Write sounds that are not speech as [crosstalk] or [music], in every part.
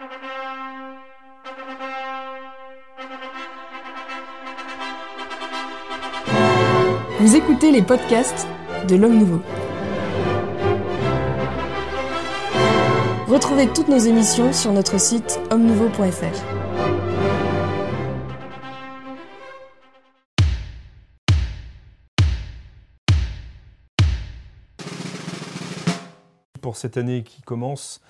Vous écoutez les podcasts de l'Homme Nouveau. Retrouvez toutes nos émissions sur notre site homme-nouveau.fr. Pour cette année qui commence,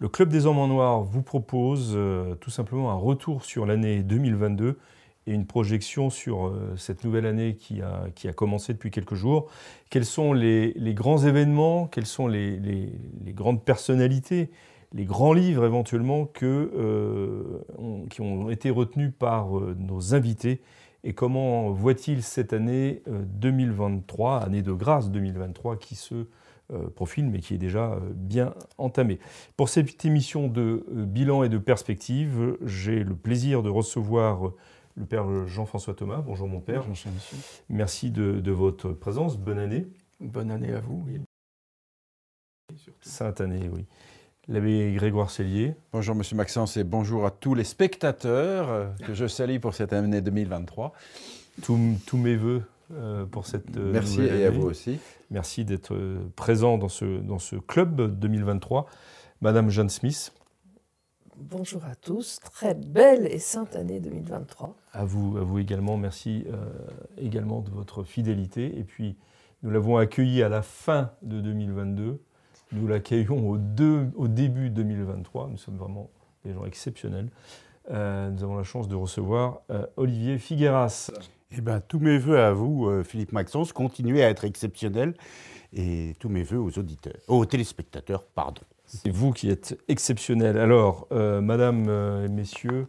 le Club des Hommes en Noir vous propose euh, tout simplement un retour sur l'année 2022 et une projection sur euh, cette nouvelle année qui a, qui a commencé depuis quelques jours. Quels sont les, les grands événements, quelles sont les, les, grandes personnalités, les grands livres éventuellement que, euh, qui ont été retenus par nos invités? Et comment voit-il cette année 2023, année de grâce 2023 qui se profile mais qui est déjà bien entamée. Pour cette émission de bilan et de perspective, j'ai le plaisir de recevoir le père Jean-François Thomas. Bonjour mon père. Bonjour monsieur. Merci de, votre présence. Bonne année. Bonne année à vous. Sainte année, oui. L'abbé Grégoire Cellier. Bonjour monsieur Maxence et bonjour à tous les spectateurs euh, que je salue pour cette année 2023. Tous, mes voeux euh, pour cette euh, Merci et à vous aussi. Merci d'être présent dans ce, dans ce club 2023. Madame Jeanne Smith. Bonjour à tous, très belle et sainte année 2023. À vous, à vous également, merci euh, également de votre fidélité. Et puis, nous l'avons accueilli à la fin de 2022, nous l'accueillons au, au, début 2023. Nous sommes vraiment des gens exceptionnels. Euh, nous avons la chance de recevoir euh, Olivier Figueras. Eh bien, tous mes voeux à vous, Philippe Maxence, continuez à être exceptionnel et tous mes voeux aux auditeurs, aux téléspectateurs, pardon. C'est vous qui êtes exceptionnel. Alors, euh, madame euh, et messieurs,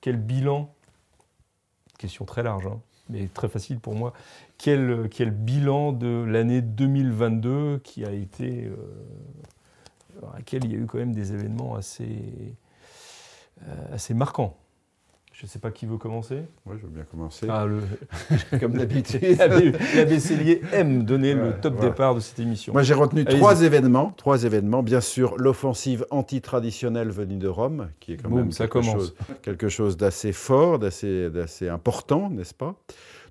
quel bilan Question très large, hein, mais très facile pour moi. Quel, bilan de l'année 2022 qui a été. Euh, à laquelle il y a eu quand même des événements assez, assez marquants je ne sais pas qui veut commencer. Moi, je veux bien commencer. Ah, [laughs] Comme d'habitude, [laughs] l'abbé Cellier aime donner le top départ de cette émission. Moi, j'ai retenu trois événements. Trois événements. Bien sûr, l'offensive antitraditionnelle venue de Rome, qui est quand même ça quelque, chose, quelque chose d'assez fort, d'assez important, n'est-ce pas?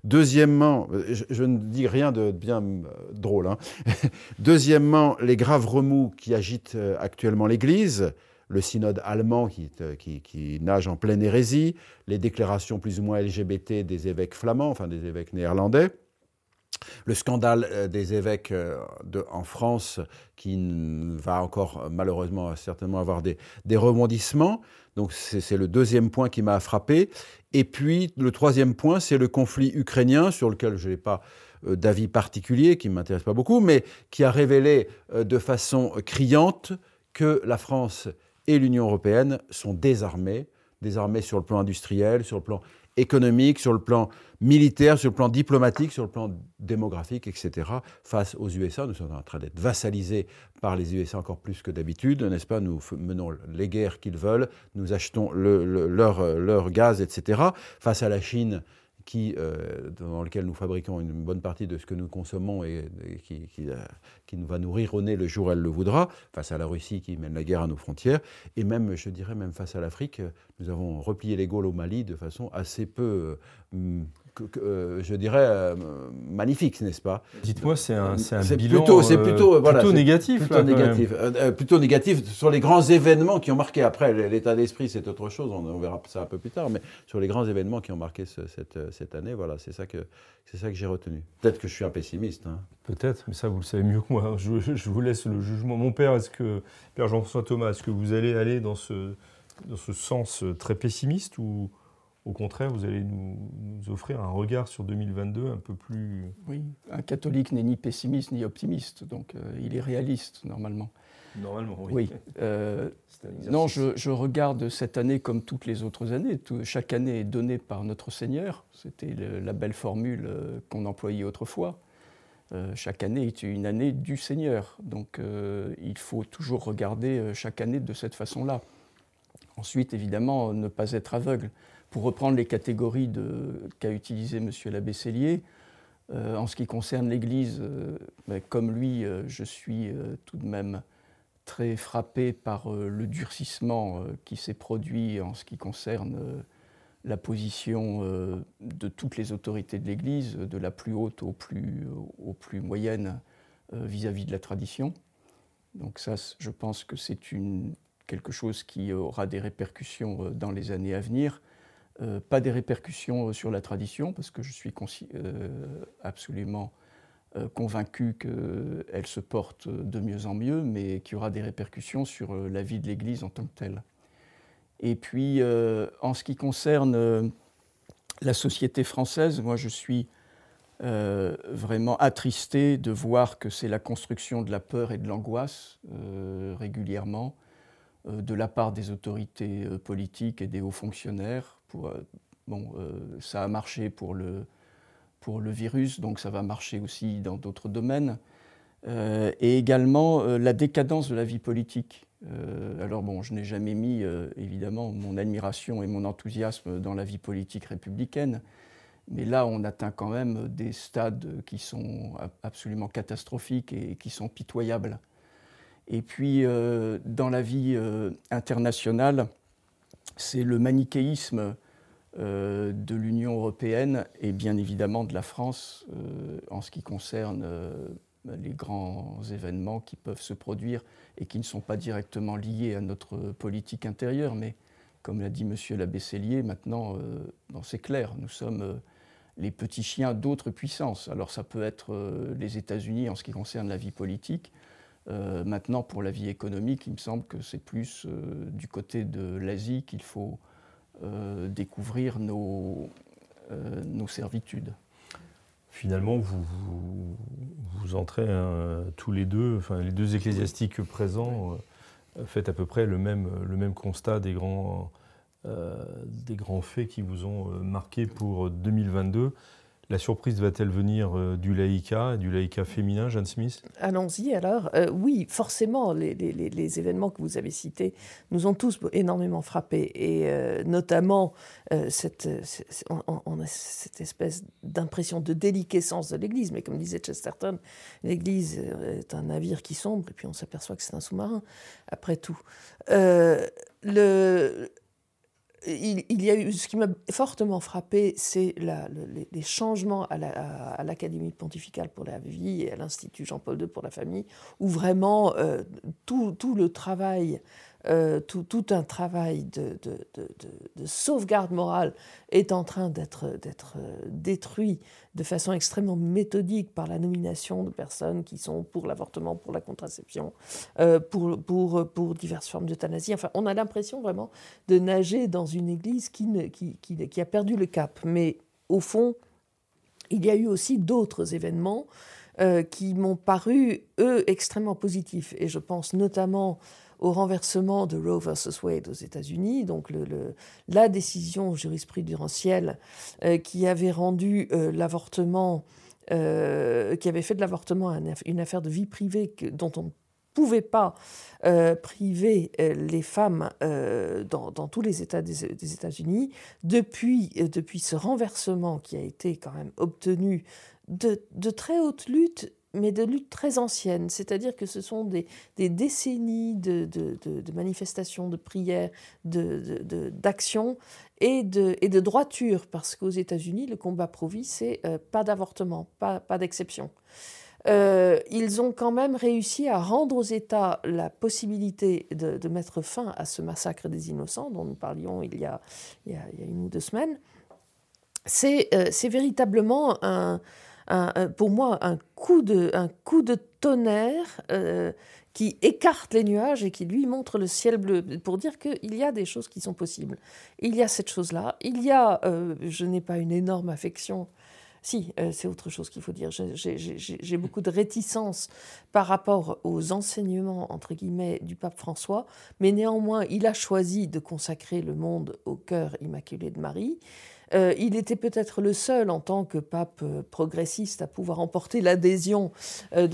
Deuxièmement, je, ne dis rien de bien euh, drôle. Hein. [laughs] Deuxièmement, les graves remous qui agitent euh, actuellement l'Église le synode allemand euh, qui, nage en pleine hérésie, les déclarations plus ou moins LGBT des évêques flamands, enfin des évêques néerlandais, le scandale euh, des évêques euh, en France qui va encore malheureusement certainement avoir des, rebondissements. Donc c'est le deuxième point qui m'a frappé. Et puis le troisième point, c'est le conflit ukrainien sur lequel je n'ai pas d'avis particulier, qui ne m'intéresse pas beaucoup, mais qui a révélé de façon criante que la France et l'Union européenne sont désarmées, désarmées sur le plan industriel, sur le plan économique, sur le plan militaire, sur le plan diplomatique, sur le plan démographique, etc., face aux USA. Nous sommes en train d'être vassalisés par les USA encore plus que d'habitude, n'est-ce pas? Nous menons les guerres qu'ils veulent, nous achetons leur, leur gaz, etc. Face à la Chine, euh, dans lequel nous fabriquons une bonne partie de ce que nous consommons et, qui, euh, nous va nourrir au nez le jour où elle le voudra, face à la Russie qui mène la guerre à nos frontières, et même, je dirais, même face à l'Afrique, nous avons replié les Gaules au Mali de façon assez peu euh, euh, je dirais, euh, magnifique, n'est-ce pas? Dites-moi, c'est un, un bilan plutôt, c'est plutôt, voilà, plutôt négatif. Plutôt, négatif plutôt négatif sur les grands événements qui ont marqué. Après, l'état d'esprit, c'est autre chose, on, verra ça un peu plus tard, mais sur les grands événements qui ont marqué cette, cette, année, voilà, c'est ça que, c'est ça que j'ai retenu. Peut-être que je suis un pessimiste. Hein. Peut-être, mais ça, vous le savez mieux que moi. Je, je vous laisse le jugement. Mon père, est-ce que, Père Jean-François Thomas, est-ce que vous allez aller dans ce, dans ce sens très pessimiste ou au contraire, vous allez nous, offrir un regard sur 2022 un peu plus... Oui, un catholique n'est ni pessimiste ni optimiste, donc euh, il est réaliste normalement. Normalement, oui. oui. Euh, [laughs] non, je, regarde cette année comme toutes les autres années. chaque année est donnée par notre Seigneur. C'était la belle formule euh, qu'on employait autrefois. chaque année est une année du Seigneur. Donc il faut toujours regarder chaque année de cette façon-là. Ensuite, évidemment, ne pas être aveugle pour reprendre les catégories qu'a utilisées M. l'abbé Cellier, euh, en ce qui concerne l'Église, euh, ben, comme lui, euh, je suis tout de même très frappé par le durcissement qui s'est produit en ce qui concerne la position de toutes les autorités de l'Église, de la plus haute aux plus, moyennes vis-à-vis -vis de la tradition. Donc ça, je pense que c'est quelque chose qui aura des répercussions dans les années à venir. Euh, pas des répercussions euh, sur la tradition, parce que je suis euh, absolument convaincu qu'elle se porte de mieux en mieux, mais qu'il y aura des répercussions sur la vie de l'Église en tant que telle. Et puis, en ce qui concerne la société française, moi je suis vraiment attristé de voir que c'est la construction de la peur et de l'angoisse régulièrement de la part des autorités politiques et des hauts fonctionnaires euh, bon, euh, ça a marché pour le, pour le virus, donc ça va marcher aussi dans d'autres domaines. Euh, et également la décadence de la vie politique. alors bon, je n'ai jamais mis évidemment mon admiration et mon enthousiasme dans la vie politique républicaine, mais là on atteint quand même des stades qui sont absolument catastrophiques et qui sont pitoyables. Et puis dans la vie internationale, c'est le manichéisme euh, de l'Union européenne et bien évidemment de la France euh, en ce qui concerne euh, les grands événements qui peuvent se produire et qui ne sont pas directement liés à notre politique intérieure, mais comme l'a dit M. Labessellier, maintenant, c'est clair, nous sommes les petits chiens d'autres puissances. Alors ça peut être les États-Unis en ce qui concerne la vie politique, maintenant, pour la vie économique, il me semble que c'est plus du côté de l'Asie qu'il faut découvrir nos, nos, servitudes. Finalement, vous, vous, entrez tous les deux, enfin les deux ecclésiastiques présents, faites à peu près le même, le même constat des grands, des grands faits qui vous ont marqué pour 2022. La surprise va-t-elle venir euh, du laïka, du laïka féminin, Jeanne Smith? Allons-y alors. Euh, oui, forcément, les, événements que vous avez cités nous ont tous énormément frappés. Et euh, notamment, cette, on, a cette espèce d'impression de déliquescence de l'Église. Mais comme disait Chesterton, l'Église est un navire qui sombre, et puis on s'aperçoit que c'est un sous-marin, après tout. le, il, y a eu, ce qui m'a fortement frappé, c'est les, changements à l'Académie pontificale pour la vie et à l'Institut Jean-Paul II pour la famille, où vraiment euh, tout, tout, le travail euh, tout, un travail de, de, de, sauvegarde morale est en train d'être euh, détruit de façon extrêmement méthodique par la nomination de personnes qui sont pour l'avortement, pour la contraception, euh, pour, diverses formes d'euthanasie. Enfin, on a l'impression vraiment de nager dans une église qui, a perdu le cap. Mais au fond, il y a eu aussi d'autres événements qui m'ont paru, eux, extrêmement positifs. Et je pense notamment au renversement de Roe versus Wade aux États-Unis, donc la décision jurisprudentielle euh, qui avait rendu euh, l'avortement, euh, qui avait fait de l'avortement une affaire de vie privée dont on ne pouvait pas priver les femmes dans, tous les États des, États-Unis. Depuis, ce renversement qui a été quand même obtenu de très hautes luttes mais de luttes très anciennes, c'est-à-dire que ce sont des, décennies de, manifestations, de prières, d'actions et de, et de droiture, parce qu'aux États-Unis, le combat pro-vie, c'est euh, pas d'avortement, pas, pas d'exception. Euh, ils ont quand même réussi à rendre aux États la possibilité de, mettre fin à ce massacre des innocents dont nous parlions il y a, il y a, une ou deux semaines. C'est euh, véritablement un, pour moi un coup de, un coup de tonnerre euh, qui écarte les nuages et qui lui montre le ciel bleu pour dire qu'il y a des choses qui sont possibles. Il y a cette chose-là. Il y a, euh, je n'ai pas une énorme affection. Si, euh, c'est autre chose qu'il faut dire. J'ai beaucoup de réticence par rapport aux enseignements, entre guillemets, du pape François, mais néanmoins, il a choisi de consacrer le monde au cœur immaculé de Marie. Euh, il était peut-être le seul en tant que pape euh, progressiste à pouvoir emporter l'adhésion euh,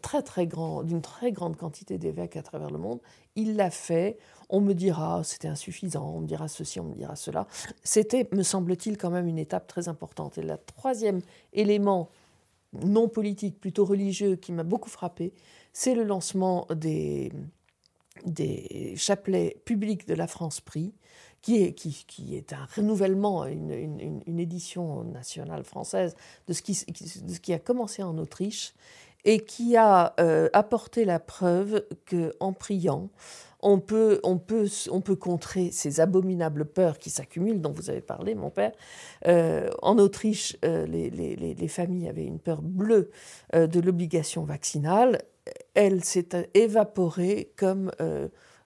très très grand, d'une très grande quantité d'évêques à travers le monde. Il l'a fait. On me dira c'était insuffisant, on me dira ceci, on me dira cela. C'était, me semble-t-il, quand même une étape très importante. Et le troisième élément non politique, plutôt religieux, qui m'a beaucoup frappé, c'est le lancement des, des chapelets publics de la France Prix, qui est, un renouvellement, une, édition nationale française de ce, qui, a commencé en Autriche et qui a euh, apporté la preuve qu'en priant, on peut, on, peut, on peut contrer ces abominables peurs qui s'accumulent, dont vous avez parlé, mon père. Euh, en Autriche, euh, les, familles avaient une peur bleue de l'obligation vaccinale. Elle s'est évaporée comme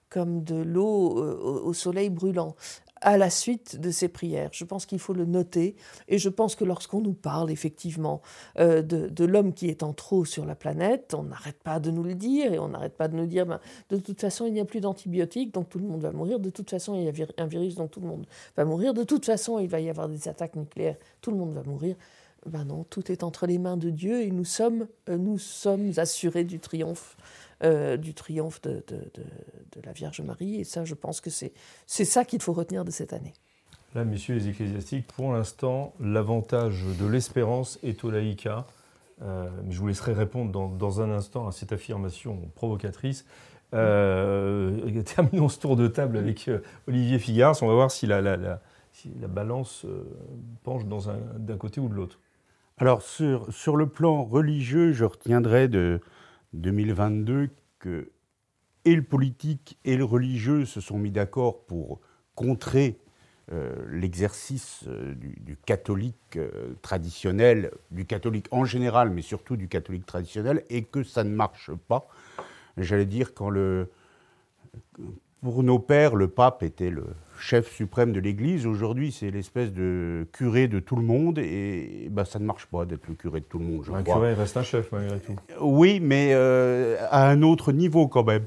comme de l'eau au soleil brûlant à la suite de ces prières. Je pense qu'il faut le noter et je pense que lorsqu'on nous parle effectivement euh, de, l'homme qui est en trop sur la planète, on n'arrête pas de nous le dire et on n'arrête pas de nous dire ben, de toute façon il n'y a plus d'antibiotiques donc tout le monde va mourir, de toute façon il y a un virus donc tout le monde va mourir, de toute façon il va y avoir des attaques nucléaires, tout le monde va mourir. Ben non, tout est entre les mains de Dieu et nous sommes, euh, nous sommes assurés du triomphe euh, du triomphe de, la Vierge Marie. Et ça, je pense que c'est ça qu'il faut retenir de cette année. Là, messieurs les ecclésiastiques, pour l'instant, l'avantage de l'espérance est au laïca. Euh, je vous laisserai répondre dans, un instant à cette affirmation provocatrice. Euh, [laughs] terminons ce tour de table avec Olivier Figars. On va voir si la, la, si la balance penche d'un côté ou de l'autre. Alors, sur, sur, le plan religieux, je retiendrai de, 2022 que et le politique et le religieux se sont mis d'accord pour contrer euh, l'exercice euh, du, catholique euh, traditionnel, du catholique en général, mais surtout du catholique traditionnel, et que ça ne marche pas. J'allais dire, quand le, pour nos pères, le pape était le chef suprême de l'Église. Aujourd'hui, c'est l'espèce de curé de tout le monde. Et bah, ça ne marche pas d'être le curé de tout le monde, un curé reste un chef, malgré tout. Oui, mais euh, à un autre niveau quand même.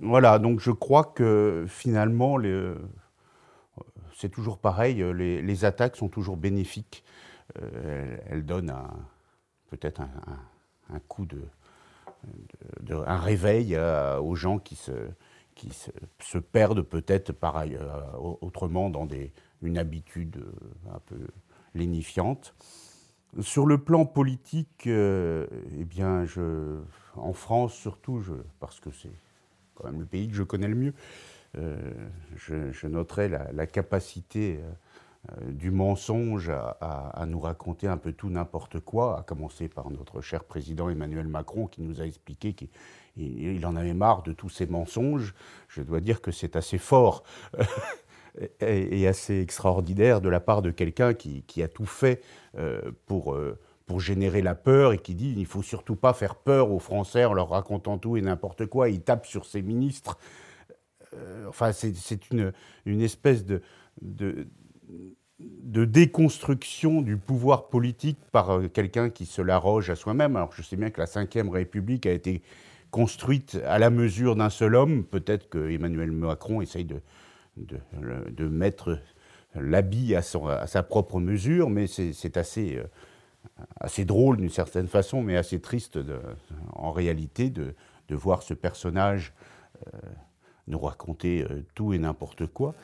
Voilà, donc je crois que finalement, c'est toujours pareil. Les, attaques sont toujours bénéfiques. Euh, elles, donnent peut-être un, coup de, un réveil aux gens qui se qui se, perdent peut-être euh, autrement dans une habitude euh, un peu lénifiante. Sur le plan politique, euh, eh bien, en France surtout, parce que c'est quand même le pays que je connais le mieux, je, je, noterai la, capacité du mensonge à, à, nous raconter un peu tout n'importe quoi, à commencer par notre cher président Emmanuel Macron qui nous a expliqué qu'il il en avait marre de tous ces mensonges. Je dois dire que c'est assez fort [laughs] et assez extraordinaire de la part de quelqu'un qui, a tout fait euh, pour, euh, pour générer la peur et qui dit il ne faut surtout pas faire peur aux Français en leur racontant tout et n'importe quoi. Il tape sur ses ministres. Euh, enfin, c'est une, une espèce de, de, de déconstruction du pouvoir politique par quelqu'un qui se l'arroge à soi-même. Alors je sais bien que la Ve République a été construite à la mesure d'un seul homme. Peut-être que Emmanuel Macron essaye de, de, mettre l'habit à, sa propre mesure, mais c'est assez, euh, assez drôle d'une certaine façon, mais assez triste en réalité de, voir ce personnage euh, nous raconter euh, tout et n'importe quoi.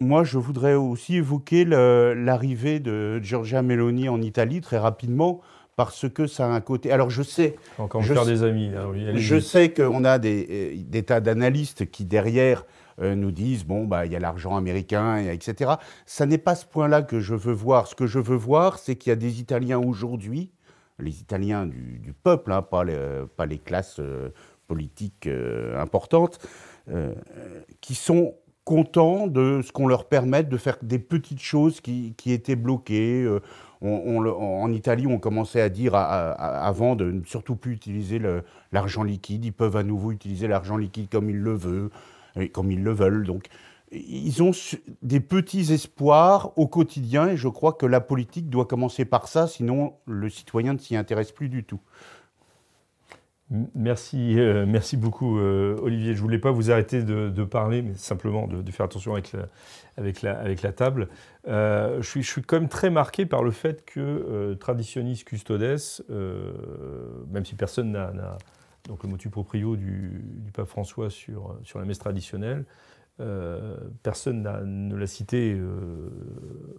moi, je voudrais aussi évoquer l'arrivée de Giorgia Meloni en Italie très rapidement parce que ça a un côté. Alors je sais. Encore je, faire des amis. je sais qu'on a des, euh, des tas d'analystes qui derrière euh, nous disent bon bah il y a l'argent américain, etc. Ça n'est pas ce point-là que je veux voir. Ce que je veux voir, c'est qu'il y a des Italiens aujourd'hui, les Italiens du, peuple, hein, pas, les, pas les classes euh, politiques importantes, qui sont contents de ce qu'on leur permette de faire des petites choses qui, qui étaient bloquées en Italie, on commençait à dire avant de ne surtout plus utiliser l'argent liquide. Ils peuvent à nouveau utiliser l'argent liquide comme ils le veulent, comme ils le veulent. Donc, ils ont des petits espoirs au quotidien et je crois que la politique doit commencer par ça, sinon le citoyen ne s'y intéresse plus du tout. Merci, euh, merci beaucoup euh, Olivier. Je ne voulais pas vous arrêter de, parler, mais simplement de, faire attention avec la, table. Euh, je, suis, je suis quand même très marqué par le fait que Traditionis Custodes, même si personne n'a donc le motu proprio du, du, pape François sur, sur la messe traditionnelle, Euh, personne ne l'a cité euh,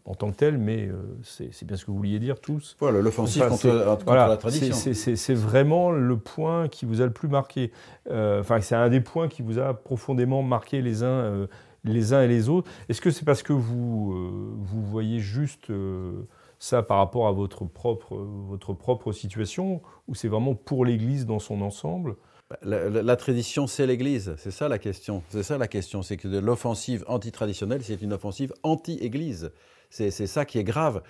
en tant que tel, mais euh, c'est bien ce que vous vouliez dire tous. Voilà, l'offensive contre, la tradition. C'est vraiment le point qui vous a le plus marqué. Enfin, c'est un des points qui vous a profondément marqué les uns, les uns et les autres. Est-ce que c'est parce que vous, vous voyez juste ça par rapport à votre propre, votre propre situation, ou c'est vraiment pour l'Église dans son ensemble? La, tradition, c'est l'Église. C'est ça la question. C'est ça la question. C'est que l'offensive antitraditionnelle, c'est une offensive anti-Église. C'est ça qui est grave.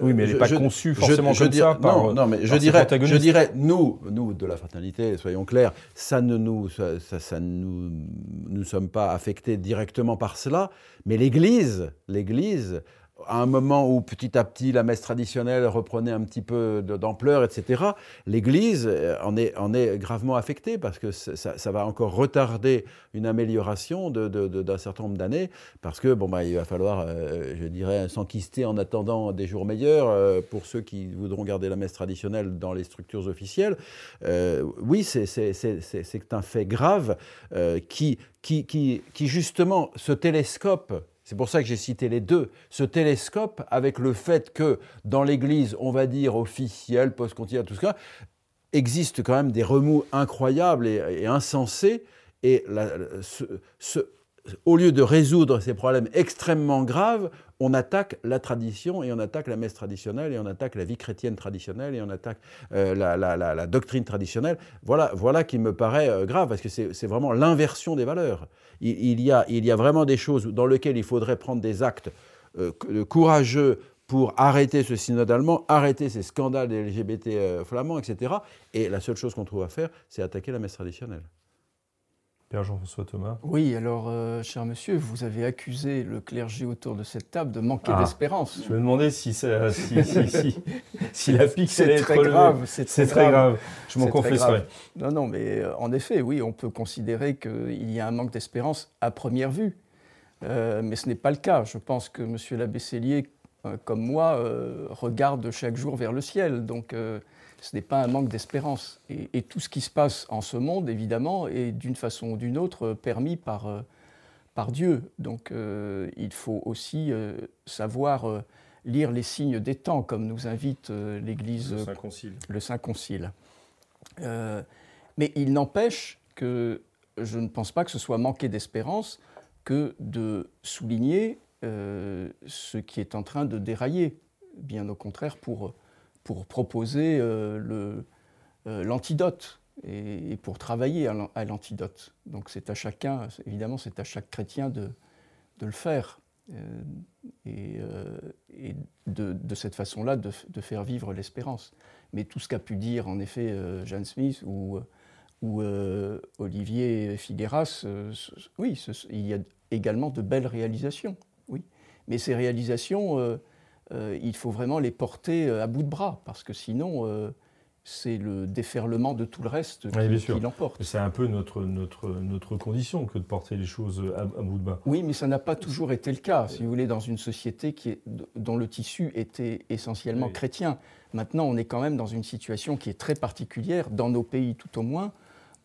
Oui, mais elle n'est pas conçue forcément comme ça non, non, mais je dirais, je dirais, nous, nous de la fraternité, soyons clairs, ça ne nous, ça, ça, nous, nous sommes pas affectés directement par cela, mais l'Église, l'Église à un moment où petit à petit la messe traditionnelle reprenait un petit peu d'ampleur, etc., l'Église euh, en est, en est, gravement affectée parce que ça, va encore retarder une amélioration d'un certain nombre d'années parce que bon, bah, il va falloir, euh, je dirais, s'enquister en attendant des jours meilleurs euh, pour ceux qui voudront garder la messe traditionnelle dans les structures officielles. oui, c'est un fait grave qui, qui, justement, ce télescope c'est pour ça que j'ai cité les deux. Ce télescope, avec le fait que dans l'Église, on va dire officielle, post-continentale, tout ça, existe quand même des remous incroyables et, insensés. Et ce, au lieu de résoudre ces problèmes extrêmement graves, on attaque la tradition et on attaque la messe traditionnelle et on attaque la vie chrétienne traditionnelle et on attaque euh, la, doctrine traditionnelle. Voilà, voilà qui me paraît euh, grave parce que c'est vraiment l'inversion des valeurs. Il, y a, il y a vraiment des choses dans lesquelles il faudrait prendre des actes euh, courageux pour arrêter ce synode allemand, arrêter ces scandales des LGBT flamands, etc. Et la seule chose qu'on trouve à faire, c'est attaquer la messe traditionnelle. Père Jean-François Thomas. Oui, alors, euh, cher monsieur, vous avez accusé le clergé autour de cette table de manquer ah. d'espérance. Je me demandais si, ça, si, si, si, la pique C'est très grave. C'est très, grave. Je m'en confesserai. Non, non, mais euh, en effet, oui, on peut considérer qu'il y a un manque d'espérance à première vue. Euh, mais ce n'est pas le cas. Je pense que monsieur l'abbé Cellier, comme moi, regarde chaque jour vers le ciel. Donc, ce n'est pas un manque d'espérance. Et, tout ce qui se passe en ce monde, évidemment, est d'une façon ou d'une autre permis par, euh, par Dieu. Donc euh, il faut aussi euh, savoir lire les signes des temps, comme nous invite l'Église. Le Saint-Concile. Le Saint-Concile. mais il n'empêche que je ne pense pas que ce soit manquer d'espérance que de souligner ce qui est en train de dérailler. Bien au contraire, pour pour proposer euh, euh, l'antidote et, pour travailler à l'antidote. Donc c'est à chacun, évidemment, c'est à chaque chrétien de, de le faire euh, et, et de, de, cette façon-là de, de, faire vivre l'espérance. Mais tout ce qu'a pu dire en effet Jeanne Smith ou, ou Olivier Figueras, oui, il y a également de belles réalisations, oui. Mais ces réalisations euh, il faut vraiment les porter euh, à bout de bras, parce que sinon, euh, c'est le déferlement de tout le reste qui, l'emporte. C'est un peu notre, notre, notre condition que de porter les choses à, bout de bras. Oui, mais ça n'a pas toujours été le cas, si vous voulez, dans une société qui est, dont le tissu était essentiellement chrétien. Maintenant, on est quand même dans une situation qui est très particulière, dans nos pays tout au moins,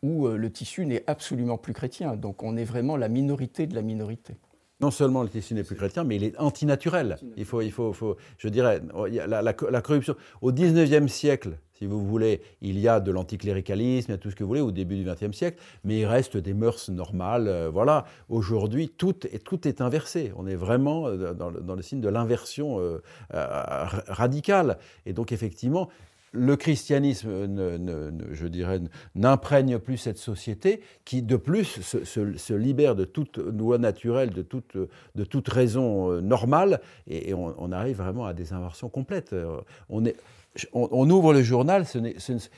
où le tissu n'est absolument plus chrétien. Donc on est vraiment la minorité de la minorité non seulement le tissu n'est plus chrétien, mais il est antinaturel. Il faut, il faut, faut je dirais, la, la, corruption. Au XIXe siècle, si vous voulez, il y a de l'anticléricalisme, il y a tout ce que vous voulez, au début du XXe siècle, mais il reste des mœurs normales. Euh, voilà. Aujourd'hui, tout est, tout est inversé. On est vraiment euh, dans, le, signe de l'inversion euh, radicale. Et donc, effectivement, le christianisme, je dirais, n'imprègne plus cette société qui, de plus, se, libère de toute loi naturelle, de toute, de toute raison euh, normale, et, on, arrive vraiment à des inversions complètes. Euh, on, ouvre le journal,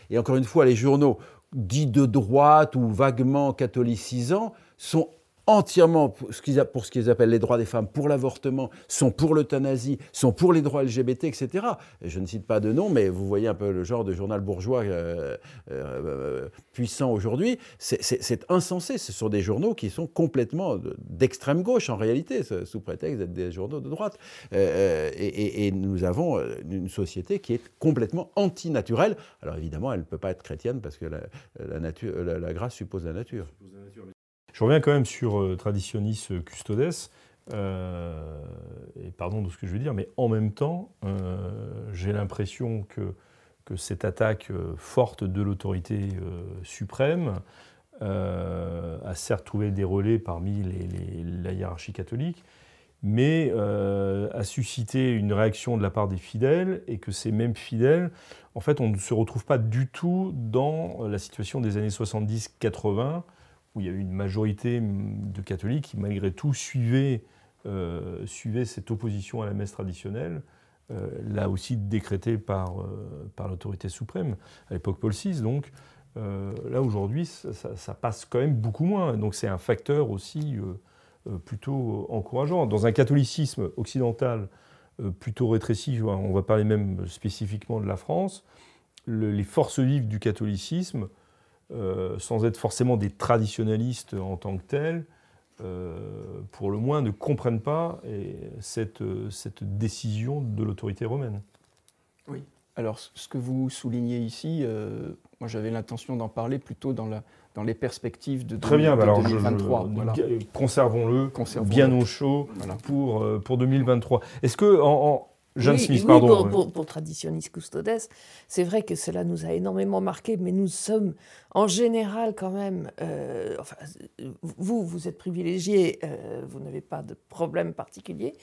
et encore une fois, les journaux dits de droite ou vaguement catholicisants sont entièrement pour ce qu'ils appellent les droits des femmes, pour l'avortement, sont pour l'euthanasie, sont pour les droits LGBT, etc. je ne cite pas de nom, mais vous voyez un peu le genre de journal bourgeois euh, euh, puissant aujourd'hui. C'est insensé. Ce sont des journaux qui sont complètement d'extrême gauche en réalité, sous prétexte d'être des journaux de droite. Euh, et, nous avons une société qui est complètement antinaturelle. Alors évidemment, elle ne peut pas être chrétienne parce que la, nature, la, grâce suppose la nature. Je reviens quand même sur Traditionis Custodes. et pardon de ce que je veux dire, mais en même temps, j'ai l'impression que, que, cette attaque forte de l'autorité suprême a certes trouvé des relais parmi la hiérarchie catholique, mais euh, a suscité une réaction de la part des fidèles et que ces mêmes fidèles, en fait, on ne se retrouve pas du tout dans la situation des années 70-80 où il y a eu une majorité de catholiques qui, malgré tout, suivaient, euh, cette opposition à la messe traditionnelle, euh, là aussi décrétée par, par l'autorité suprême, à l'époque Paul VI. Donc là, aujourd'hui, ça, passe quand même beaucoup moins. Donc c'est un facteur aussi euh, plutôt encourageant. Dans un catholicisme occidental euh, plutôt rétréci, on va parler même spécifiquement de la France, les forces vives du catholicisme, euh, sans être forcément des traditionalistes en tant que tels, pour le moins ne comprennent pas cette, cette décision de l'autorité romaine. Oui. Alors, ce que vous soulignez ici, moi j'avais l'intention d'en parler plutôt dans la, dans les perspectives de, Très bien, 2023. Conservons-le bien au chaud pour, euh, pour 2023. Est-ce que, en, Jeanne Smith, pardon. Pour, pour, Traditionis Custodes, c'est vrai que cela nous a énormément marqué, mais nous sommes en général quand même. Euh, enfin, vous, vous êtes privilégié, euh, vous n'avez pas de problème particulier.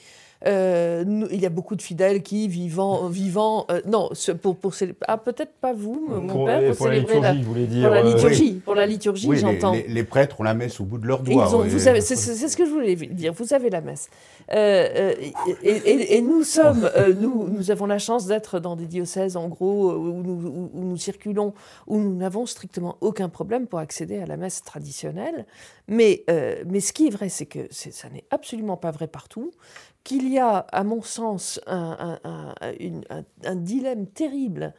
Euh, il y a beaucoup de fidèles qui, vivant, vivant non, pour, pour ah, peut-être pas vous, mon pour, père, pour, la liturgie, vous voulez dire. Pour la liturgie, pour la liturgie j'entends. Les, prêtres ont la messe au bout de leurs doigts. c'est, ce que je voulais dire, vous avez la messe. et, nous sommes, [laughs] nous, nous avons la chance d'être dans des diocèses, en gros, où nous, où nous circulons, où nous n'avons strictement aucun problème pour accéder à la messe traditionnelle. Mais, mais ce qui est vrai, c'est que ça n'est absolument pas vrai partout, qu'il y a, à mon sens, un, dilemme terrible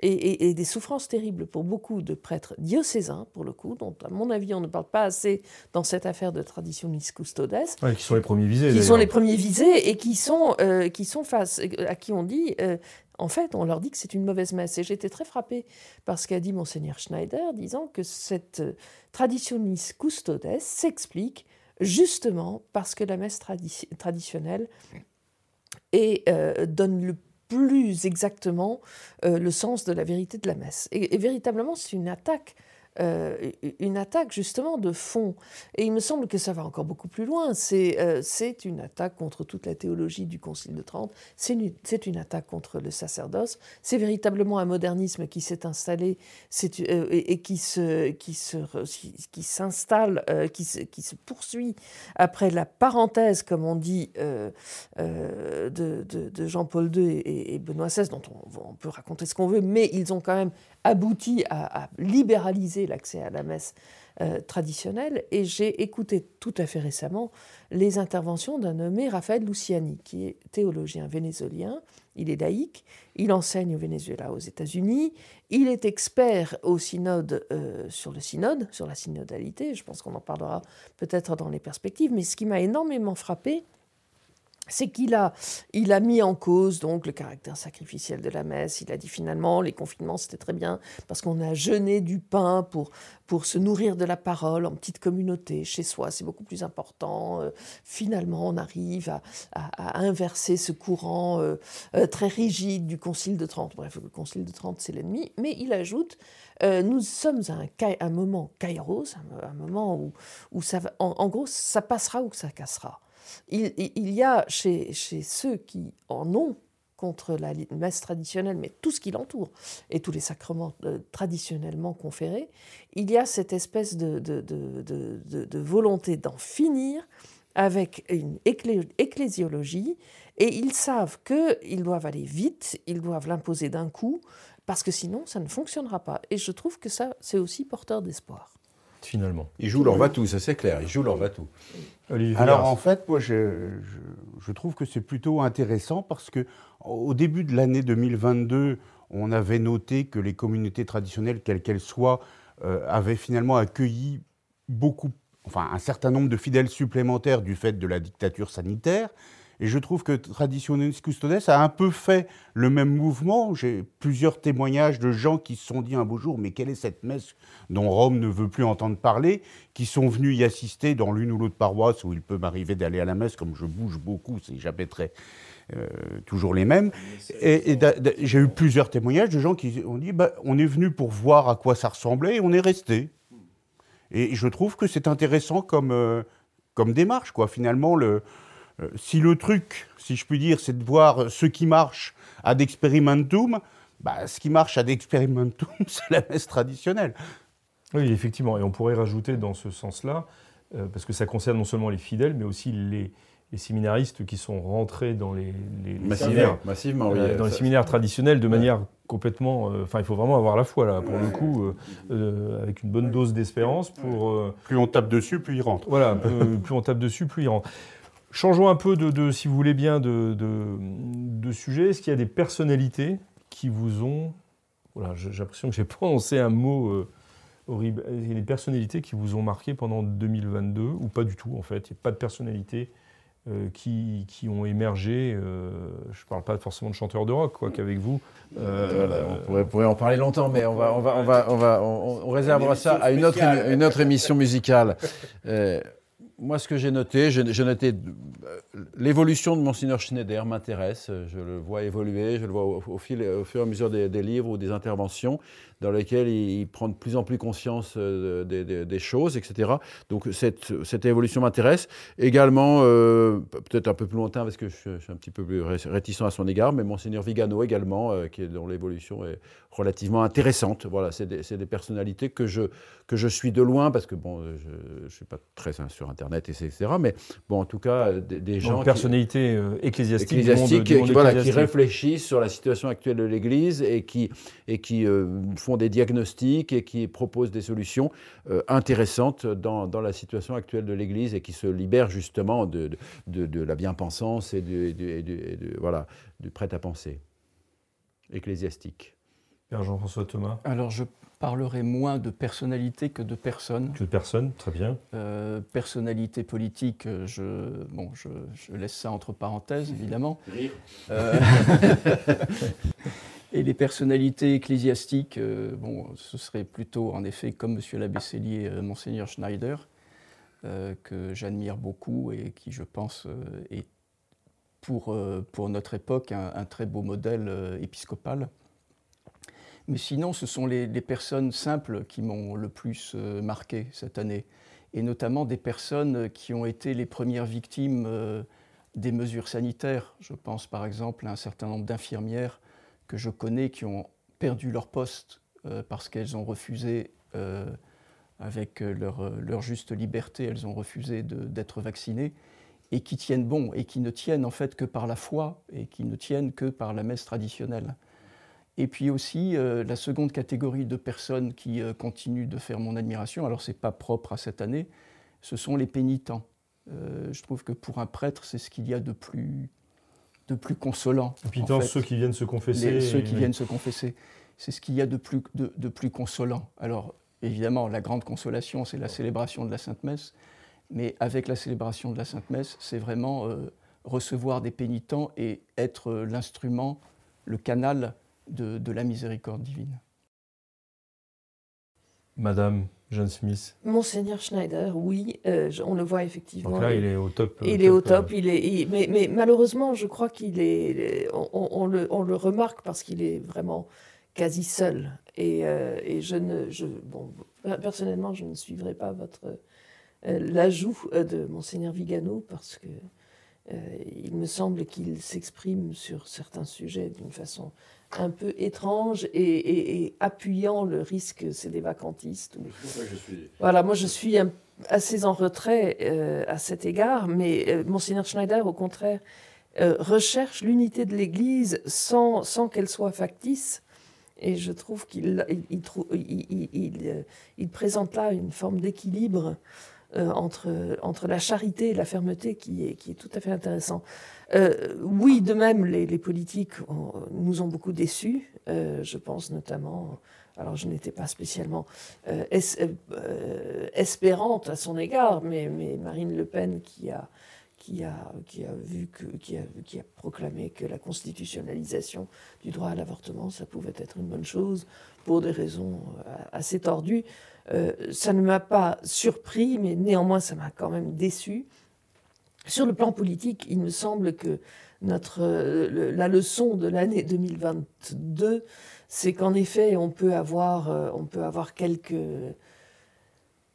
et, des souffrances terribles pour beaucoup de prêtres diocésains, pour le coup, dont, à mon avis, on ne parle pas assez dans cette affaire de tradition custodes. qui sont les premiers visés. Qui sont les premiers visés et qui sont, euh, qui sont face, à qui on dit. Euh, en fait, on leur dit que c'est une mauvaise messe. Et j'étais très frappée par ce qu'a dit Monseigneur Schneider, disant que cette euh, traditionis custodes s'explique justement parce que la messe traditionnelle euh, donne le plus exactement euh, le sens de la vérité de la messe. et véritablement, c'est une attaque euh, une attaque justement de fond. Et il me semble que ça va encore beaucoup plus loin. C'est euh, une attaque contre toute la théologie du Concile de Trente, c'est une, une, attaque contre le sacerdoce, c'est véritablement un modernisme qui s'est installé euh, et, qui se qui se qui s'installe, qui, se, qui se poursuit après la parenthèse, comme on dit, de, de, Jean-Paul II et, Benoît XVI, dont on, on peut raconter ce qu'on veut, mais ils ont quand même abouti à, libéraliser l'accès à la messe euh, traditionnelle. Et j'ai écouté tout à fait récemment les interventions d'un nommé Raphaël Luciani, qui est théologien vénézuélien. Il est laïque, il enseigne au Venezuela, aux États-Unis. Il est expert au synode, euh, sur le synode, sur la synodalité. Je pense qu'on en parlera peut-être dans les perspectives. Mais ce qui m'a énormément frappé, c'est qu'il a, il a mis en cause donc le caractère sacrificiel de la messe. Il a dit finalement les confinements c'était très bien parce qu'on a jeûné du pain pour, pour se nourrir de la parole en petite communauté chez soi. C'est beaucoup plus important. Euh, finalement, on arrive à, inverser ce courant euh, euh, très rigide du Concile de Trente. Bref, le Concile de Trente c'est l'ennemi. Mais il ajoute nous sommes à un, un moment kairos, un, moment où, où ça en gros ça passera ou ça cassera il, y a chez, ceux qui en ont contre la messe traditionnelle, mais tout ce qui l'entoure, et tous les sacrements euh, traditionnellement conférés, il y a cette espèce de, volonté d'en finir avec une ecclésiologie, et ils savent qu'ils doivent aller vite, ils doivent l'imposer d'un coup, parce que sinon ça ne fonctionnera pas. Et je trouve que ça, c'est aussi porteur d'espoir finalement. Ils jouent leur va-tout, ça c'est clair, ils jouent leur va-tout. Alors en fait, moi je, je, trouve que c'est plutôt intéressant parce que au début de l'année 2022, on avait noté que les communautés traditionnelles, quelles qu'elles soient, euh, avaient finalement accueilli beaucoup, enfin un certain nombre de fidèles supplémentaires du fait de la dictature sanitaire. Et je trouve que Traditionis Custodes a un peu fait le même mouvement. J'ai plusieurs témoignages de gens qui se sont dit un beau jour, mais quelle est cette messe dont Rome ne veut plus entendre parler, qui sont venus y assister dans l'une ou l'autre paroisse où il peut m'arriver d'aller à la messe, comme je bouge beaucoup, c'est jamais très euh, toujours les mêmes. Et, j'ai eu plusieurs témoignages de gens qui ont dit bah, on est venu pour voir à quoi ça ressemblait et on est resté. Et je trouve que c'est intéressant comme, euh, comme démarche. Quoi. Finalement, le, si le truc, si je puis dire, c'est de voir ce qui marche ad experimentum, bah, ce qui marche ad experimentum, [laughs] c'est la messe traditionnelle. Oui, effectivement. Et on pourrait rajouter dans ce sens-là, parce que ça concerne non seulement les fidèles, mais aussi les, les séminaristes qui sont rentrés dans les, séminaires, massivement, euh, dans les séminaires traditionnels de manière complètement. Euh, enfin, il faut vraiment avoir la foi là, pour le coup, euh, avec une bonne dose d'espérance pour. plus on tape dessus, plus il rentre. Voilà, plus [laughs] on tape dessus, plus il rentre. Changeons un peu de, si vous voulez bien, de, de sujet. Est-ce qu'il y a des personnalités qui vous ont. Voilà, j'ai l'impression que j'ai [laughs] prononcé un mot horrible. Il y a des personnalités qui vous ont marqué pendant 2022 ou pas du tout en fait? Il n'y a pas de personnalité euh, qui, qui, ont émergé. Euh, je ne parle pas forcément de chanteurs de rock, quoi, qu'avec vous. Euh, on pourrait, en parler longtemps, mais on, va, on, va, on, va, on, va, on, réservera ça à une autre, une autre émission musicale. Moi, ce que j'ai noté, j'ai noté l'évolution de Monseigneur Schneider m'intéresse. Je le vois évoluer, je le vois au, fil, au fur et à mesure des, livres ou des interventions dans lequel il, prend de plus en plus conscience euh, des, choses, etc. Donc cette, évolution m'intéresse. Également, euh, peut-être un peu plus lointain parce que je, suis un petit peu plus réticent à son égard, mais Monseigneur Vigano également, euh, qui dont l'évolution est relativement intéressante. Voilà, c'est des, personnalités que je, que je suis de loin parce que bon, je ne suis pas très sur Internet, etc. Mais bon, en tout cas, des, gens... Ecclésiastiques, ecclésiastiques qui, voilà, qui réfléchissent sur la situation actuelle de l'Église et qui, et qui font des diagnostics et qui proposent des solutions euh, intéressantes dans, dans, la situation actuelle de l'Église et qui se libèrent justement de, de, de la bien-pensance et, de, voilà, du prêt-à-penser ecclésiastique. Père Jean-François Thomas Alors je parlerai moins de personnalité que de personnes. Que de personnes, très bien. Euh, personnalité politique, je, bon, je, je, laisse ça entre parenthèses, [laughs] évidemment. Euh, [laughs] Et les personnalités ecclésiastiques, euh, bon, ce serait plutôt en effet comme M. l'abbé Cellier, euh, Monseigneur Schneider, euh, que j'admire beaucoup et qui, je pense, est pour, pour notre époque un, très beau modèle épiscopal. Mais sinon, ce sont les, personnes simples qui m'ont le plus marqué cette année, et notamment des personnes qui ont été les premières victimes des mesures sanitaires. Je pense par exemple à un certain nombre d'infirmières que je connais qui ont perdu leur poste euh, parce qu'elles ont refusé, euh, avec leur, leur, juste liberté, elles ont refusé d'être vaccinées, et qui tiennent bon, et qui ne tiennent en fait que par la foi, et qui ne tiennent que par la messe traditionnelle. Et puis aussi, euh, la seconde catégorie de personnes qui continuent de faire mon admiration, alors ce n'est pas propre à cette année, ce sont les pénitents. je trouve que pour un prêtre, c'est ce qu'il y a de plus de plus consolant. Puis dans ceux qui viennent se confesser. ceux qui viennent se confesser. C'est ce qu'il y a de plus, de, plus consolant. Alors, évidemment, la grande consolation, c'est la célébration de la Sainte Messe. Mais avec la célébration de la Sainte Messe, c'est vraiment euh, recevoir des pénitents et être euh, l'instrument, le canal de la miséricorde divine. Madame, John Smith Monseigneur Schneider, oui, euh, on le voit effectivement. Donc là, il est au top. Il est au top, il est, mais, mais, malheureusement, je crois qu'il est. On, le, on, le, remarque parce qu'il est vraiment quasi seul. Et, euh, et je ne. Je, bon, personnellement, je ne suivrai pas votre. Euh, l'ajout de Monseigneur Vigano parce que. il me semble qu'il s'exprime sur certains sujets d'une façon un peu étrange et, appuyant le risque, c'est des vacantistes. Voilà, moi je suis assez en retrait euh, à cet égard, mais euh, Monseigneur Schneider, au contraire, euh, recherche l'unité de l'Église sans, sans qu'elle soit factice. Et je trouve qu'il il, il, présente là une forme d'équilibre entre, entre la charité et la fermeté qui est, qui est tout à fait intéressant. Euh, oui, de même, les, politiques nous ont beaucoup déçus. Euh, je pense notamment, alors je n'étais pas spécialement euh, espérante à son égard, mais, Marine Le Pen qui a, qui a, qui a, vu que, qui a, qui a proclamé que la constitutionnalisation du droit à l'avortement, ça pouvait être une bonne chose pour des raisons euh, assez tordues. Euh, ça ne m'a pas surpris, mais néanmoins, ça m'a quand même déçu. Sur le plan politique, il me semble que notre, euh, la leçon de l'année 2022, c'est qu'en effet, on peut avoir, on peut avoir quelques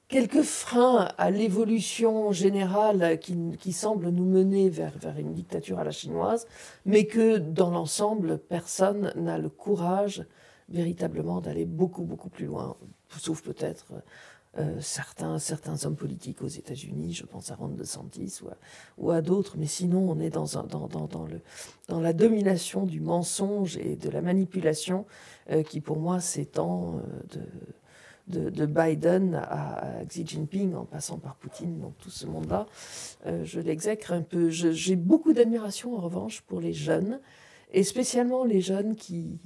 quelques freins à l'évolution générale qui, qui, semble nous mener vers, vers, une dictature à la chinoise, mais que dans l'ensemble, personne n'a le courage véritablement d'aller beaucoup, beaucoup plus loin, sauf peut-être euh, certains, certains hommes politiques aux États-Unis, je pense à Ron DeSantis ou à, d'autres, mais sinon on est dans, la domination du mensonge et de la manipulation euh, qui pour moi s'étend euh, de de, Biden à, Xi Jinping, en passant par Poutine, donc tout ce monde-là, euh, je l'exècre un peu. J'ai beaucoup d'admiration, en revanche, pour les jeunes, et spécialement les jeunes qui,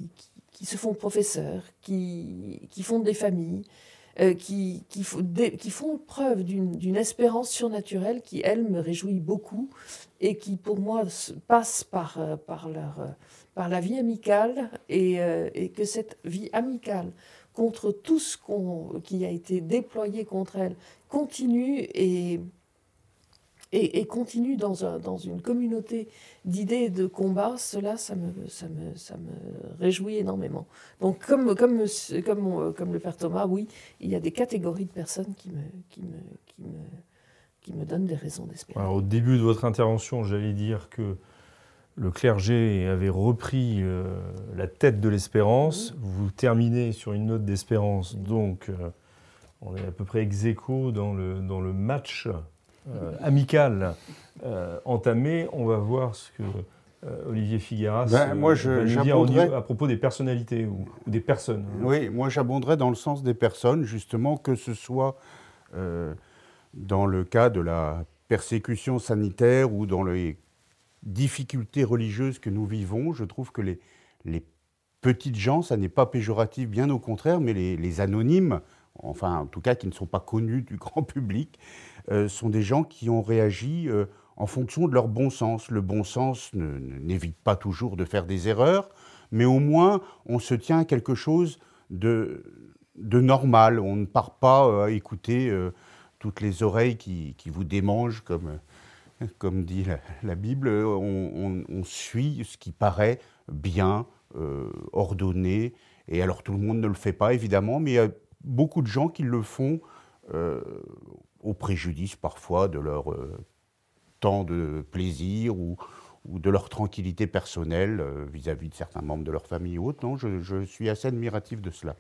se font professeurs, qui, qui font des familles, euh, qui, qui, qui, font preuve d'une espérance surnaturelle qui, elle, me réjouit beaucoup et qui, pour moi, passe par, euh, par, leur, par la vie amicale et, et que cette vie amicale contre tout ce qui a été déployé contre elle continue et, et, continue dans, un, dans, une communauté d'idées et de combats, cela, ça me, ça me, ça me réjouit énormément. Donc, comme, comme, comme, comme le père Thomas, oui, il y a des catégories de personnes qui me, qui me, qui me, qui me donnent des raisons d'espérer. Au début de votre intervention, j'allais dire que le clergé avait repris euh, la tête de l'espérance. Vous terminez sur une note d'espérance, donc euh, on est à peu près ex aequo dans le, dans le match euh, amical entamé. On va voir ce que Olivier Figueras ben, moi, je, va nous dire à propos des personnalités ou, des personnes. Oui, moi j'abonderais dans le sens des personnes, justement, que ce soit dans le cas de la persécution sanitaire ou dans les difficultés religieuses que nous vivons, je trouve que les, les petites gens, ça n'est pas péjoratif, bien au contraire, mais les, anonymes, enfin en tout cas qui ne sont pas connus du grand [laughs] public, euh, sont des gens qui ont réagi euh, en fonction de leur bon sens. Le bon sens n'évite pas toujours de faire des erreurs, mais au moins on se tient à quelque chose de, normal. On ne part pas euh, à écouter toutes les oreilles qui, qui vous démangent comme [laughs] comme dit la, Bible, on, suit ce qui paraît bien, euh, ordonné. Et alors tout le monde ne le fait pas, évidemment, mais il y a beaucoup de gens qui le font euh, au préjudice parfois de leur euh, temps de plaisir ou, de leur tranquillité personnelle vis-à-vis de certains membres de leur famille ou autres. Non, je suis assez admiratif de cela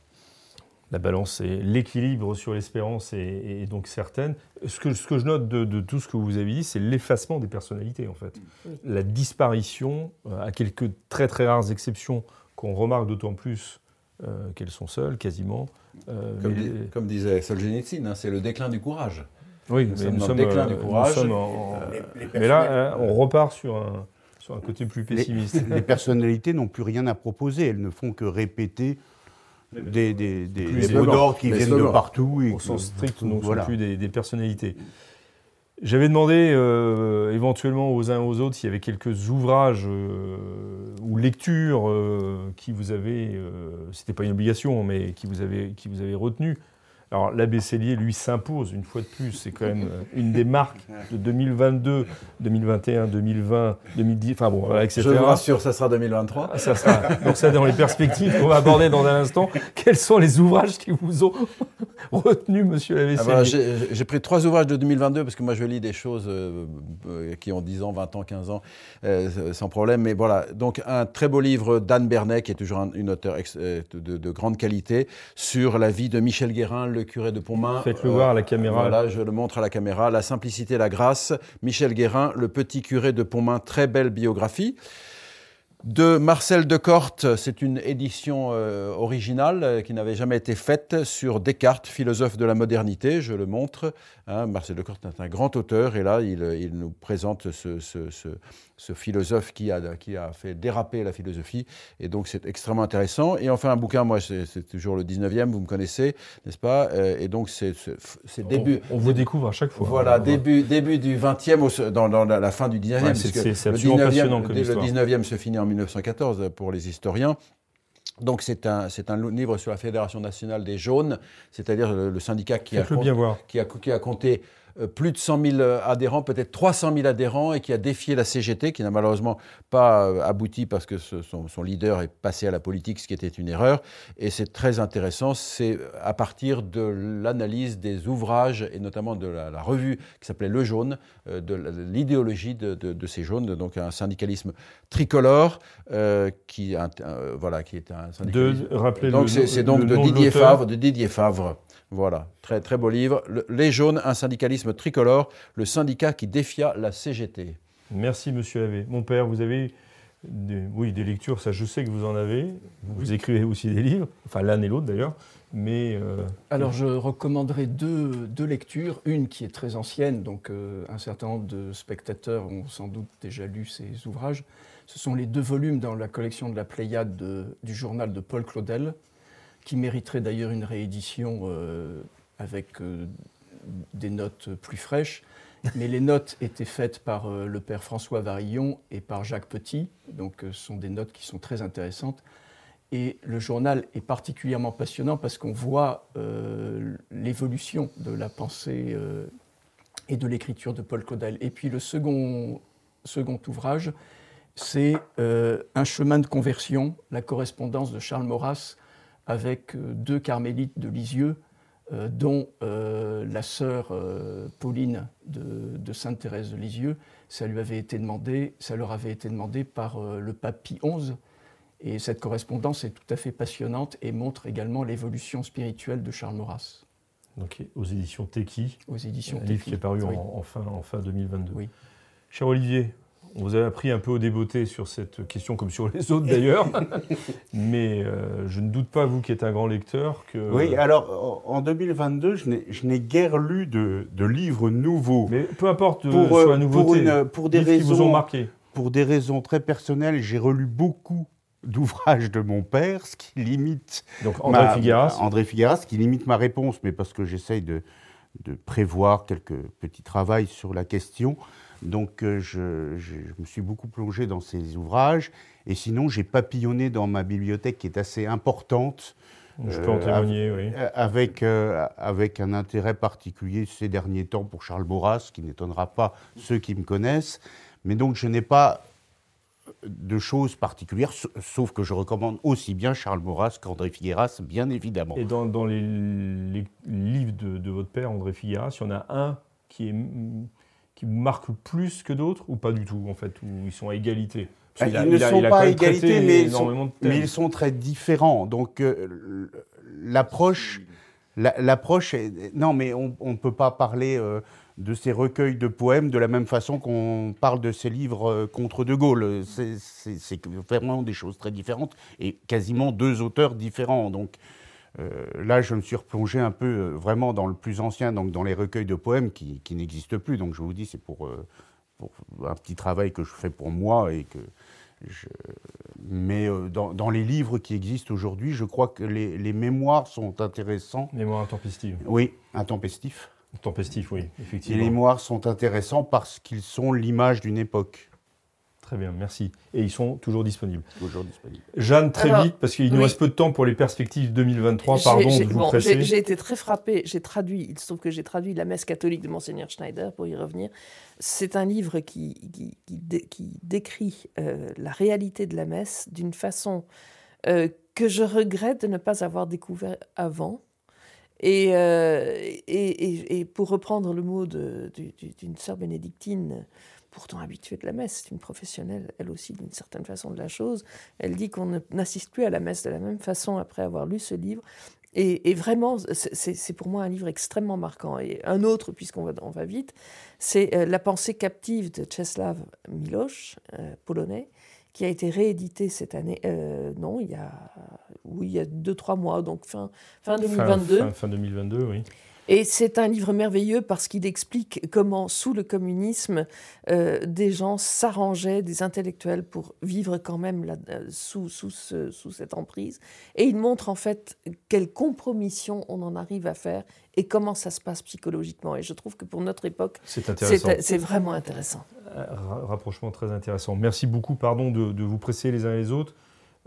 la balance et l'équilibre sur l'espérance est, donc certaine. Ce que, ce que je note de, tout ce que vous avez dit, c'est l'effacement des personnalités, en fait. La disparition, euh, à quelques très très rares exceptions qu'on remarque d'autant plus euh, qu'elles sont seules, quasiment. Euh, comme, disait Solzhenitsyn, hein, c'est le déclin du courage. Oui, nous sommes, dans le déclin du courage. mais là, hein, on repart sur un, sur un côté plus pessimiste. [laughs] les personnalités n'ont plus rien à proposer, elles ne font que répéter des, des, des, mots d'ordre qui viennent de partout. Et Au sens strict, donc voilà. plus des, personnalités. J'avais demandé euh, éventuellement aux uns et aux autres s'il y avait quelques ouvrages euh, ou lectures euh, qui vous avaient, c'était pas une obligation, mais qui vous avez, qui vous avez retenu. Alors l'abbé Cellier, lui, s'impose une fois de plus. C'est quand même une des marques de 2022, 2021, 2020, 2010, enfin bon, etc. Je vous rassure, ça sera 2023. Ah, ça sera, donc ça, dans les perspectives qu'on va aborder dans un instant. Quels sont les ouvrages qui vous ont [laughs] retenu, monsieur l'abbé ah J'ai pris trois ouvrages de 2022 parce que moi je lis des choses euh, euh, qui ont 10 ans, 20 ans, 15 ans, sans problème. Mais voilà, donc un très beau livre d'Anne Bernet, qui est toujours une auteure de, de, grande qualité, sur la vie de Michel Guérin, le curé de Pontmain. Faites-le voir à la caméra. Voilà, je le montre à la caméra. La simplicité, la grâce. Michel Guérin, le petit curé de Pontmain, très belle biographie. De Marcel Decorte, c'est une édition euh, originale euh, qui n'avait jamais été faite sur Descartes, philosophe de la modernité, je le montre. Hein. Marcel Decorte est un grand auteur et là, il, nous présente ce philosophe qui a, qui a fait déraper la philosophie. Et donc, c'est extrêmement intéressant. Et enfin, un bouquin, moi, c'est toujours le 19e, vous me connaissez, n'est-ce pas? Euh, Et donc, c'est début. On, vous découvre à chaque fois. Voilà, début, début du 20e, dans, dans la fin du 19e. c'est absolument le 19e, passionnant comme Le 19e se finit en 1914 pour les historiens. Donc c'est un, un, livre sur la Fédération nationale des jaunes, c'est-à-dire le, syndicat qui a, qui, a, qui a, compté plus de 100 000 euh, adhérents, peut-être 300 000 adhérents, et qui a défié la CGT, qui n'a malheureusement pas euh, abouti parce que son, leader est passé à la politique, ce qui était une erreur. Et c'est très intéressant, c'est à partir de l'analyse des ouvrages, et notamment de la, revue qui s'appelait Le Jaune, de l'idéologie de, ces jaunes, donc un syndicalisme tricolore, qui, voilà, qui est un syndicalisme... donc c'est donc de Didier Favre, de Didier Favre. Voilà, très, très beau livre. Les Jaunes, un syndicalisme tricolore, le syndicat qui défia la CGT. Merci, monsieur Lavé. Mon père, vous avez des, oui, des lectures, ça je sais que vous en avez. Vous écrivez aussi des livres, enfin l'un et l'autre d'ailleurs. Mais euh, Alors je recommanderai deux, deux, lectures. Une qui est très ancienne, donc euh, un certain nombre de spectateurs ont sans doute déjà lu ces ouvrages. Ce sont les deux volumes dans la collection de la Pléiade du journal de Paul Claudel, qui mériterait d'ailleurs une réédition euh, avec euh, des notes plus fraîches. Mais les notes étaient faites par euh, le père François Varillon et par Jacques Petit, donc ce sont des notes qui sont très intéressantes. Et le journal est particulièrement passionnant parce qu'on voit l'évolution de la pensée et de l'écriture de Paul Claudel. Et puis le second, second ouvrage, c'est Un chemin de conversion, la correspondance de Charles Maurras avec euh, deux carmélites de Lisieux, euh, dont euh, la sœur Pauline de, Sainte-Thérèse de Lisieux. Ça, lui avait été demandé, ça leur avait été demandé par le pape Pie XI. Et cette correspondance est tout à fait passionnante et montre également l'évolution spirituelle de Charles Maurras. Donc aux éditions Teki. Aux éditions Un livre qui est paru en, fin, en fin 2022. Oui. Cher Olivier, on vous a appris un peu au débeauté sur cette question, comme sur les autres d'ailleurs. [laughs] Mais euh, je ne doute pas, vous qui êtes un grand lecteur, que. Oui, alors en 2022, je n'ai guère lu de, livres nouveaux. Mais peu importe pour, euh, soit nouveauté, pour, pour des raisons, qui vous ont marqué. Pour des raisons très personnelles, j'ai relu beaucoup d'ouvrages de mon père, ce qui limite. Donc André Figueras. André Figueras, ce qui limite ma réponse, mais parce que j'essaye de, de prévoir quelques petits travaux sur la question. Donc euh, je, me suis beaucoup plongé dans ces ouvrages. Et sinon, j'ai papillonné dans ma bibliothèque qui est assez importante. Je peux en euh, témoigner, oui. Euh, avec, avec un intérêt particulier ces derniers temps pour Charles Maurras, qui n'étonnera pas ceux qui me connaissent. Mais donc, je n'ai pas de choses particulières, sauf que je recommande aussi bien Charles Maurras qu'André Figueras, bien évidemment. Et dans, dans les, livres de, de, votre père, André Figueras, il y en a un qui est qui vous marquent plus que d'autres ou pas du tout en fait, où ils sont à égalité? Bah, Ils ne sont pas à égalité, mais ils, sont, mais ils, sont, très différents. Donc euh, l'approche, l'approche, non, mais on ne peut pas parler euh, de ces recueils de poèmes de la même façon qu'on parle de ces livres euh, contre De Gaulle. C'est vraiment des choses très différentes et quasiment deux auteurs différents. Donc euh, là, je me suis replongé un peu euh, vraiment dans le plus ancien, donc dans les recueils de poèmes qui, n'existent plus. Donc je vous dis, c'est pour, euh, pour, un petit travail que je fais pour moi et que je... Mais dans, dans, les livres qui existent aujourd'hui, je crois que les, les, mémoires sont intéressants. Mémoires intempestives. Oui, intempestifs. Intempestifs, oui, effectivement. les mémoires sont intéressants parce qu'ils sont l'image d'une époque. Très bien, merci. Et ils sont toujours disponibles. Toujours disponibles. Jeanne, très vite, parce qu'il nous reste peu de temps pour les perspectives 2023. Pardon de vous bon, J'ai été très frappée. J'ai traduit, il se trouve que j'ai traduit la messe catholique de Monseigneur Schneider, pour y revenir. C'est un livre qui, qui, décrit euh, la réalité de la messe d'une façon euh, que je regrette de ne pas avoir découvert avant. Et, euh, et, et, pour reprendre le mot d'une sœur bénédictine, pourtant habituée de la messe, c'est une professionnelle, elle aussi, d'une certaine façon de la chose. Elle dit qu'on n'assiste plus à la messe de la même façon après avoir lu ce livre. Et, vraiment, c'est pour moi un livre extrêmement marquant. Et un autre, puisqu'on va, on va vite, c'est euh, La pensée captive de Czeslaw Milosz, euh, polonais, qui a été réédité cette année. Euh, non, il y a, oui, il y a deux, trois mois, donc fin, fin 2022. Fin, fin 2022, oui. Et c'est un livre merveilleux parce qu'il explique comment, sous le communisme, euh, des gens s'arrangeaient, des intellectuels, pour vivre quand même là, euh, sous, sous, sous, cette emprise. Et il montre en fait quelle compromission on en arrive à faire et comment ça se passe psychologiquement. Et je trouve que pour notre époque, c'est vraiment intéressant. Un rapprochement très intéressant. Merci beaucoup. Pardon de, vous presser les uns les autres.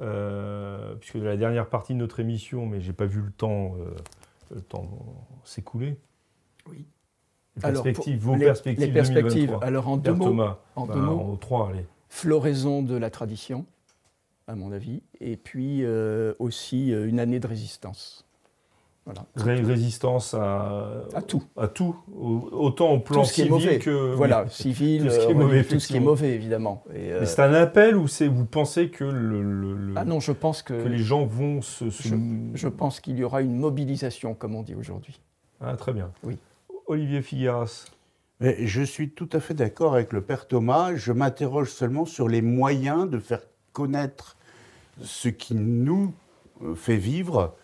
Euh, puisque la dernière partie de notre émission, mais j'ai pas vu le temps le temps s'écouler. Oui. perspectives, vos perspectives. Les perspectives, alors en deux mots. Thomas, en, deux mots, trois, allez. Floraison de la tradition, à mon avis, et puis euh, aussi euh, une année de résistance. Voilà, résistance à, à tout. À tout, autant au plan civil que. Voilà, [laughs] civil, tout ce qui est, euh, mauvais, tout ce qui est mauvais, évidemment. Et, Mais c'est un appel ou vous pensez que le, Ah non, je pense que. Que les gens vont se. Je, pense qu'il y aura une mobilisation, comme on dit aujourd'hui. Ah, très bien. Oui. Olivier Figueras. je suis tout à fait d'accord avec le père Thomas. Je m'interroge seulement sur les moyens de faire connaître ce qui nous euh, fait vivre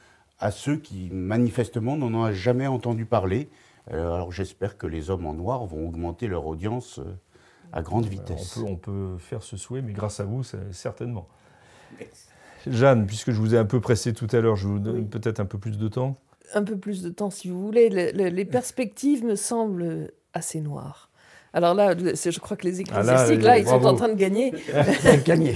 à ceux qui manifestement n'en ont jamais entendu parler. Euh, alors j'espère que les hommes en noir vont augmenter leur audience euh, à grande vitesse. On peut, on peut faire ce souhait, mais grâce à vous, certainement. Jeanne, puisque je vous ai un peu pressé tout à l'heure, je vous donne peut-être un peu plus de temps. Un peu plus de temps, si vous voulez. les perspectives me semblent assez noires. Alors là, je crois que les ah ecclésiastiques, là, ils sont en train de gagner. [laughs] gagner.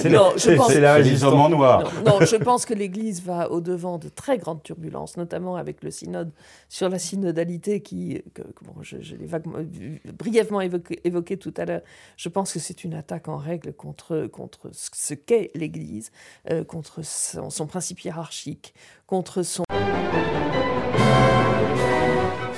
c'est la les hommes en noir. Non, je pense que l'Église va au-devant de très grandes turbulences, notamment avec le synode sur la synodalité qui, que, bon, je, l'ai brièvement évoqué, évoqué, tout à l'heure. Je pense que c'est une attaque en règle contre, contre ce qu'est l'Église, euh, contre son, son principe hiérarchique, contre son...